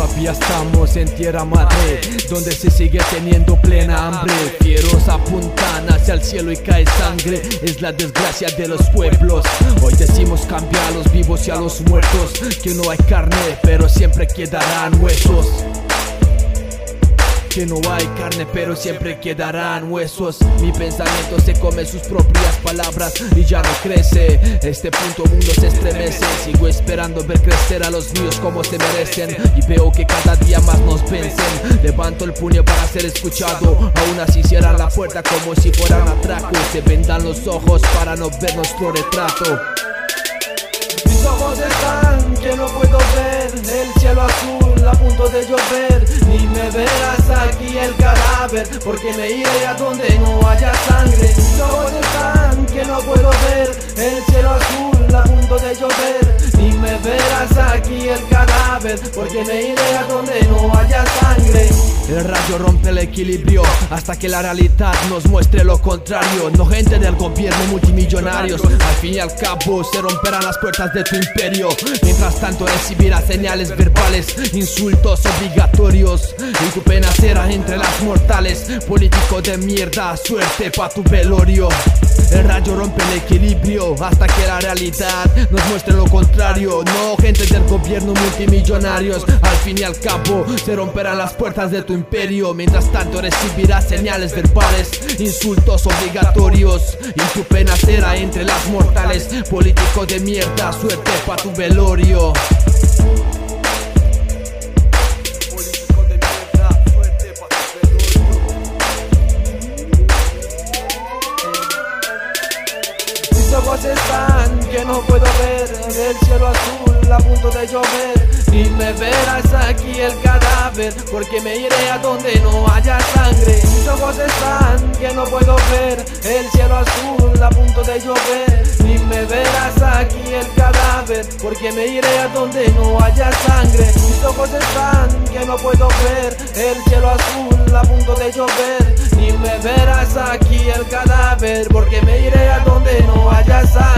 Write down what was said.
Todavía estamos en tierra madre, donde se sigue teniendo plena hambre. Fieros apuntan hacia el cielo y cae sangre, es la desgracia de los pueblos. Hoy decimos cambiar a los vivos y a los muertos, que no hay carne, pero siempre quedarán huesos. Que no hay carne pero siempre quedarán huesos. Mi pensamiento se come sus propias palabras y ya no crece. Este punto mundo se estremece. Sigo esperando ver crecer a los míos como se merecen. Y veo que cada día más nos vencen. Levanto el puño para ser escuchado. Aún así cierran la puerta como si fueran atraco. Se vendan los ojos para no ver nuestro retrato. Mis ojos están que no puedo ver. El cielo azul a punto de llover. Ni me verás el cadáver Porque me iré a donde no haya Ni me verás aquí el cadáver Porque me iré a donde no haya sangre el rayo rompe el equilibrio hasta que la realidad nos muestre lo contrario. No gente del gobierno multimillonarios. Al fin y al cabo se romperán las puertas de tu imperio. Mientras tanto recibirás señales verbales, insultos obligatorios. Y tu pena será entre las mortales. Político de mierda, suerte pa' tu velorio. El rayo rompe el equilibrio hasta que la realidad nos muestre lo contrario. No gente del gobierno multimillonarios. Al fin y al cabo se romperán las puertas de tu imperio. Mientras tanto recibirás señales verbales, insultos obligatorios. Y tu pena será entre las mortales. Político de mierda, suerte pa' tu velorio. Ojos están que no puedo ver El cielo azul a punto de llover. Ni me verás aquí el cadáver Porque me iré a donde no haya sangre. Mis ojos están que no puedo ver El cielo azul a punto de llover. Ni me verás aquí el cadáver Porque me iré a donde no haya sangre. Mis ojos están que no puedo ver El cielo azul a punto de llover. Ni me verás aquí el cadáver Porque me iré ajasa.